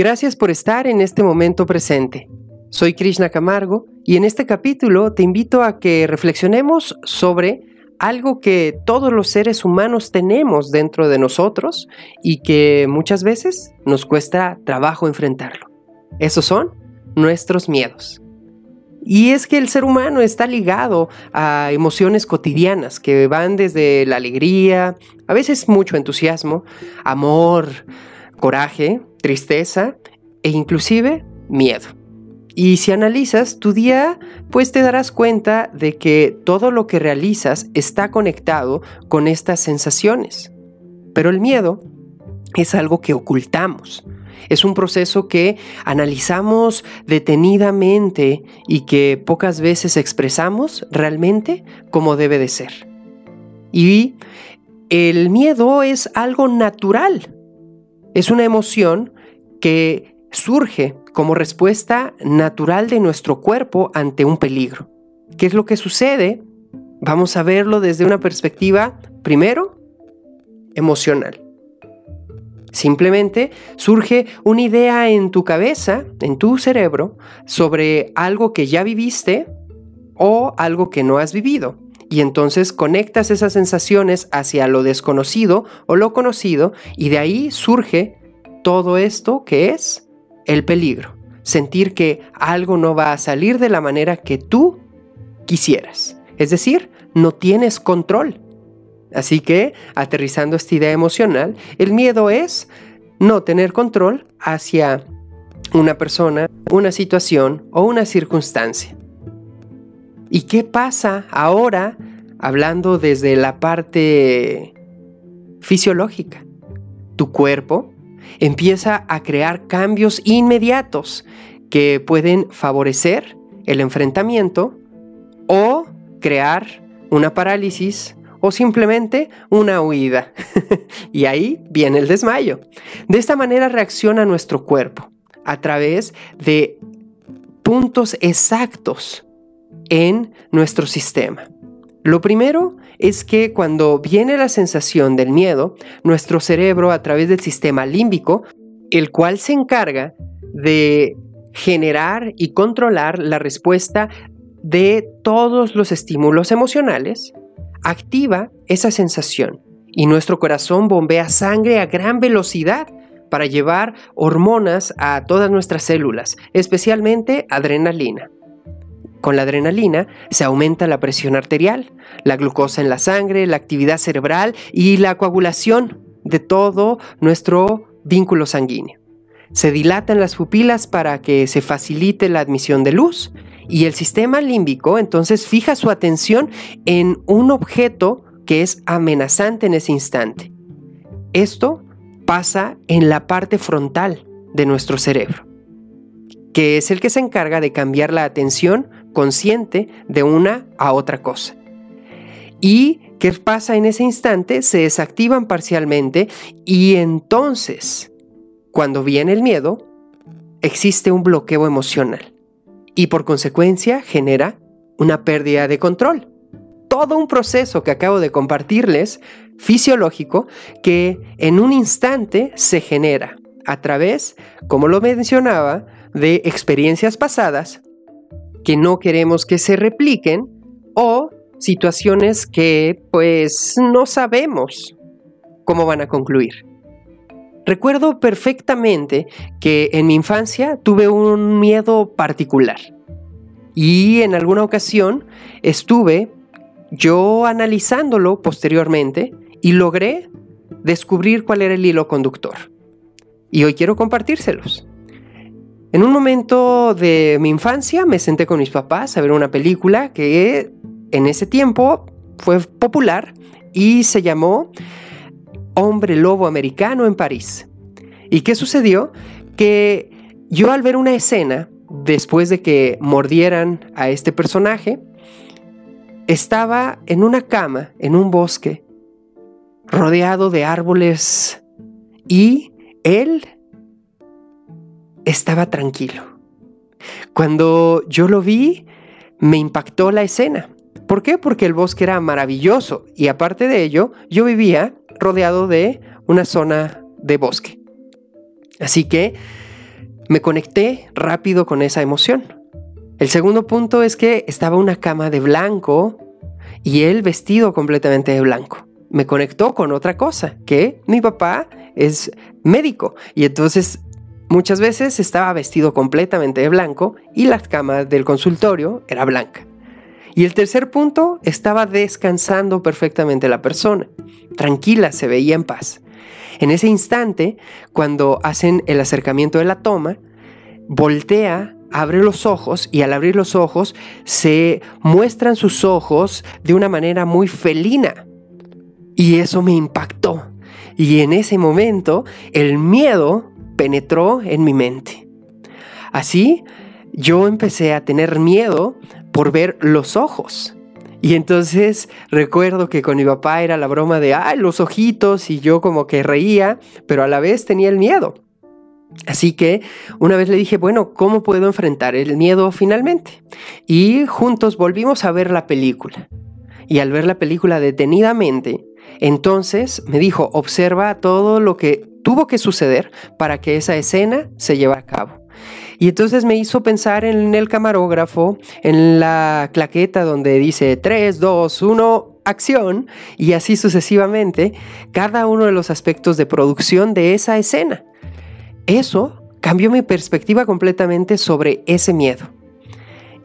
Gracias por estar en este momento presente. Soy Krishna Camargo y en este capítulo te invito a que reflexionemos sobre algo que todos los seres humanos tenemos dentro de nosotros y que muchas veces nos cuesta trabajo enfrentarlo. Esos son nuestros miedos. Y es que el ser humano está ligado a emociones cotidianas que van desde la alegría, a veces mucho entusiasmo, amor, coraje, tristeza e inclusive miedo. Y si analizas tu día, pues te darás cuenta de que todo lo que realizas está conectado con estas sensaciones. Pero el miedo es algo que ocultamos. Es un proceso que analizamos detenidamente y que pocas veces expresamos realmente como debe de ser. Y el miedo es algo natural. Es una emoción que surge como respuesta natural de nuestro cuerpo ante un peligro. ¿Qué es lo que sucede? Vamos a verlo desde una perspectiva, primero, emocional. Simplemente surge una idea en tu cabeza, en tu cerebro, sobre algo que ya viviste o algo que no has vivido. Y entonces conectas esas sensaciones hacia lo desconocido o lo conocido y de ahí surge todo esto que es el peligro. Sentir que algo no va a salir de la manera que tú quisieras. Es decir, no tienes control. Así que, aterrizando esta idea emocional, el miedo es no tener control hacia una persona, una situación o una circunstancia. ¿Y qué pasa ahora hablando desde la parte fisiológica? Tu cuerpo empieza a crear cambios inmediatos que pueden favorecer el enfrentamiento o crear una parálisis o simplemente una huida. y ahí viene el desmayo. De esta manera reacciona nuestro cuerpo a través de puntos exactos en nuestro sistema. Lo primero es que cuando viene la sensación del miedo, nuestro cerebro a través del sistema límbico, el cual se encarga de generar y controlar la respuesta de todos los estímulos emocionales, activa esa sensación y nuestro corazón bombea sangre a gran velocidad para llevar hormonas a todas nuestras células, especialmente adrenalina. Con la adrenalina se aumenta la presión arterial, la glucosa en la sangre, la actividad cerebral y la coagulación de todo nuestro vínculo sanguíneo. Se dilatan las pupilas para que se facilite la admisión de luz y el sistema límbico entonces fija su atención en un objeto que es amenazante en ese instante. Esto pasa en la parte frontal de nuestro cerebro, que es el que se encarga de cambiar la atención consciente de una a otra cosa. ¿Y qué pasa en ese instante? Se desactivan parcialmente y entonces, cuando viene el miedo, existe un bloqueo emocional y por consecuencia genera una pérdida de control. Todo un proceso que acabo de compartirles, fisiológico, que en un instante se genera a través, como lo mencionaba, de experiencias pasadas que no queremos que se repliquen o situaciones que pues no sabemos cómo van a concluir. Recuerdo perfectamente que en mi infancia tuve un miedo particular y en alguna ocasión estuve yo analizándolo posteriormente y logré descubrir cuál era el hilo conductor. Y hoy quiero compartírselos. En un momento de mi infancia me senté con mis papás a ver una película que en ese tiempo fue popular y se llamó Hombre Lobo Americano en París. ¿Y qué sucedió? Que yo al ver una escena, después de que mordieran a este personaje, estaba en una cama, en un bosque, rodeado de árboles y él estaba tranquilo. Cuando yo lo vi, me impactó la escena. ¿Por qué? Porque el bosque era maravilloso y aparte de ello, yo vivía rodeado de una zona de bosque. Así que me conecté rápido con esa emoción. El segundo punto es que estaba una cama de blanco y él vestido completamente de blanco. Me conectó con otra cosa, que mi papá es médico y entonces muchas veces estaba vestido completamente de blanco y la cama del consultorio era blanca. Y el tercer punto, estaba descansando perfectamente la persona. Tranquila, se veía en paz. En ese instante, cuando hacen el acercamiento de la toma, voltea, abre los ojos y al abrir los ojos se muestran sus ojos de una manera muy felina. Y eso me impactó. Y en ese momento el miedo penetró en mi mente. Así, yo empecé a tener miedo por ver los ojos. Y entonces recuerdo que con mi papá era la broma de, ay, los ojitos, y yo como que reía, pero a la vez tenía el miedo. Así que una vez le dije, bueno, ¿cómo puedo enfrentar el miedo finalmente? Y juntos volvimos a ver la película. Y al ver la película detenidamente, entonces me dijo, observa todo lo que tuvo que suceder para que esa escena se llevara a cabo. Y entonces me hizo pensar en el camarógrafo, en la claqueta donde dice 3, 2, 1, acción, y así sucesivamente, cada uno de los aspectos de producción de esa escena. Eso cambió mi perspectiva completamente sobre ese miedo.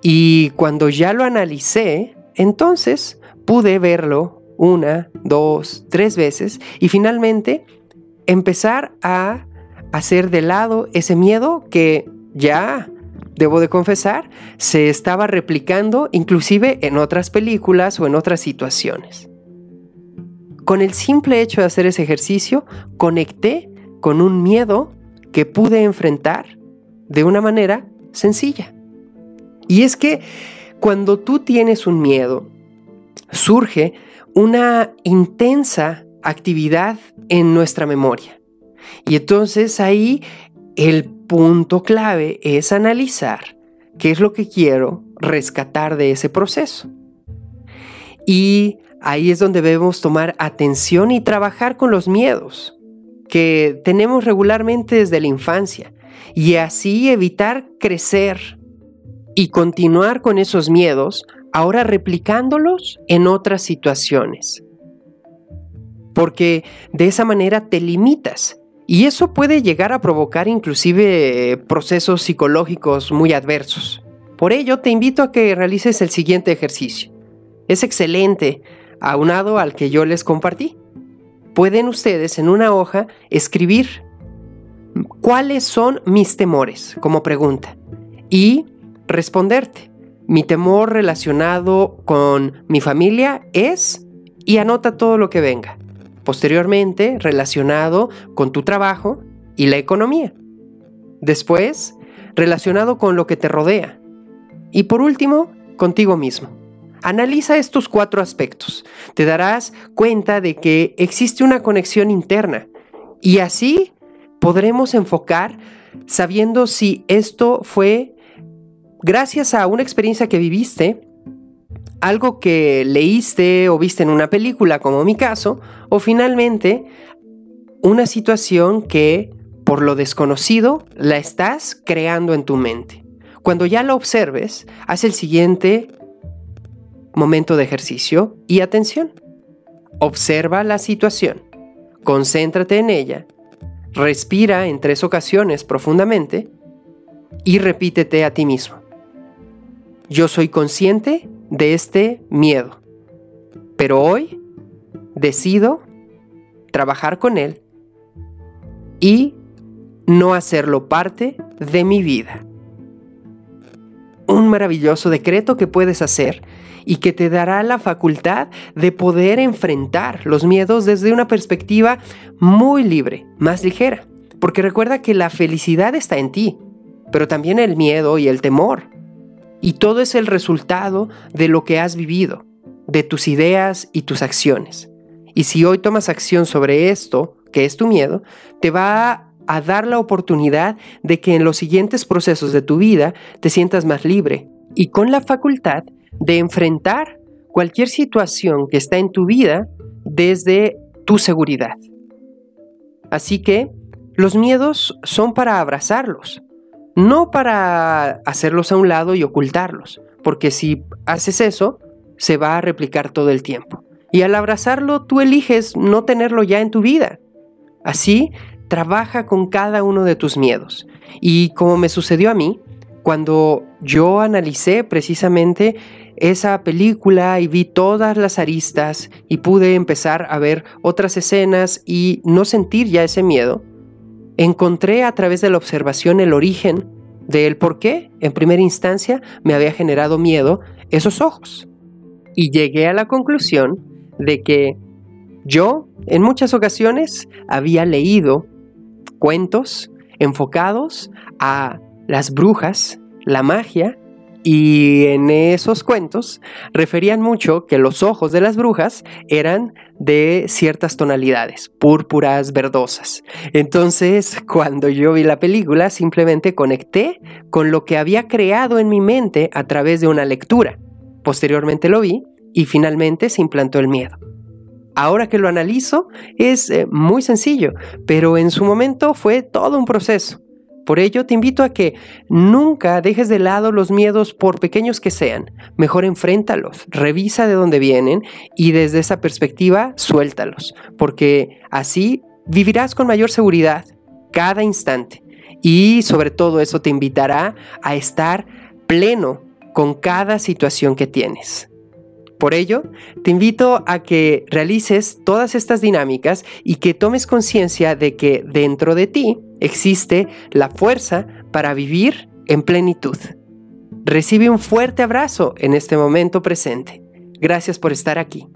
Y cuando ya lo analicé, entonces pude verlo una, dos, tres veces y finalmente empezar a hacer de lado ese miedo que ya, debo de confesar, se estaba replicando inclusive en otras películas o en otras situaciones. Con el simple hecho de hacer ese ejercicio, conecté con un miedo que pude enfrentar de una manera sencilla. Y es que cuando tú tienes un miedo, surge una intensa actividad en nuestra memoria. Y entonces ahí el punto clave es analizar qué es lo que quiero rescatar de ese proceso. Y ahí es donde debemos tomar atención y trabajar con los miedos que tenemos regularmente desde la infancia y así evitar crecer y continuar con esos miedos, ahora replicándolos en otras situaciones. Porque de esa manera te limitas y eso puede llegar a provocar inclusive eh, procesos psicológicos muy adversos. Por ello, te invito a que realices el siguiente ejercicio. Es excelente, aunado al que yo les compartí. Pueden ustedes en una hoja escribir cuáles son mis temores como pregunta y responderte. Mi temor relacionado con mi familia es y anota todo lo que venga posteriormente relacionado con tu trabajo y la economía. Después, relacionado con lo que te rodea. Y por último, contigo mismo. Analiza estos cuatro aspectos. Te darás cuenta de que existe una conexión interna y así podremos enfocar sabiendo si esto fue gracias a una experiencia que viviste algo que leíste o viste en una película, como mi caso, o finalmente una situación que, por lo desconocido, la estás creando en tu mente. Cuando ya lo observes, haz el siguiente momento de ejercicio y atención. Observa la situación, concéntrate en ella, respira en tres ocasiones profundamente y repítete a ti mismo. Yo soy consciente de este miedo. Pero hoy decido trabajar con él y no hacerlo parte de mi vida. Un maravilloso decreto que puedes hacer y que te dará la facultad de poder enfrentar los miedos desde una perspectiva muy libre, más ligera. Porque recuerda que la felicidad está en ti, pero también el miedo y el temor y todo es el resultado de lo que has vivido, de tus ideas y tus acciones. Y si hoy tomas acción sobre esto, que es tu miedo, te va a dar la oportunidad de que en los siguientes procesos de tu vida te sientas más libre y con la facultad de enfrentar cualquier situación que está en tu vida desde tu seguridad. Así que los miedos son para abrazarlos, no para hacerlos a un lado y ocultarlos, porque si haces eso, se va a replicar todo el tiempo. Y al abrazarlo, tú eliges no tenerlo ya en tu vida. Así, trabaja con cada uno de tus miedos. Y como me sucedió a mí, cuando yo analicé precisamente esa película y vi todas las aristas y pude empezar a ver otras escenas y no sentir ya ese miedo, encontré a través de la observación el origen del por qué, en primera instancia, me había generado miedo esos ojos. Y llegué a la conclusión de que yo, en muchas ocasiones, había leído cuentos enfocados a las brujas, la magia y en esos cuentos referían mucho que los ojos de las brujas eran de ciertas tonalidades, púrpuras, verdosas. Entonces, cuando yo vi la película, simplemente conecté con lo que había creado en mi mente a través de una lectura. Posteriormente lo vi y finalmente se implantó el miedo. Ahora que lo analizo, es eh, muy sencillo, pero en su momento fue todo un proceso. Por ello, te invito a que nunca dejes de lado los miedos por pequeños que sean. Mejor enfréntalos, revisa de dónde vienen y desde esa perspectiva suéltalos, porque así vivirás con mayor seguridad cada instante. Y sobre todo eso te invitará a estar pleno con cada situación que tienes. Por ello, te invito a que realices todas estas dinámicas y que tomes conciencia de que dentro de ti existe la fuerza para vivir en plenitud. Recibe un fuerte abrazo en este momento presente. Gracias por estar aquí.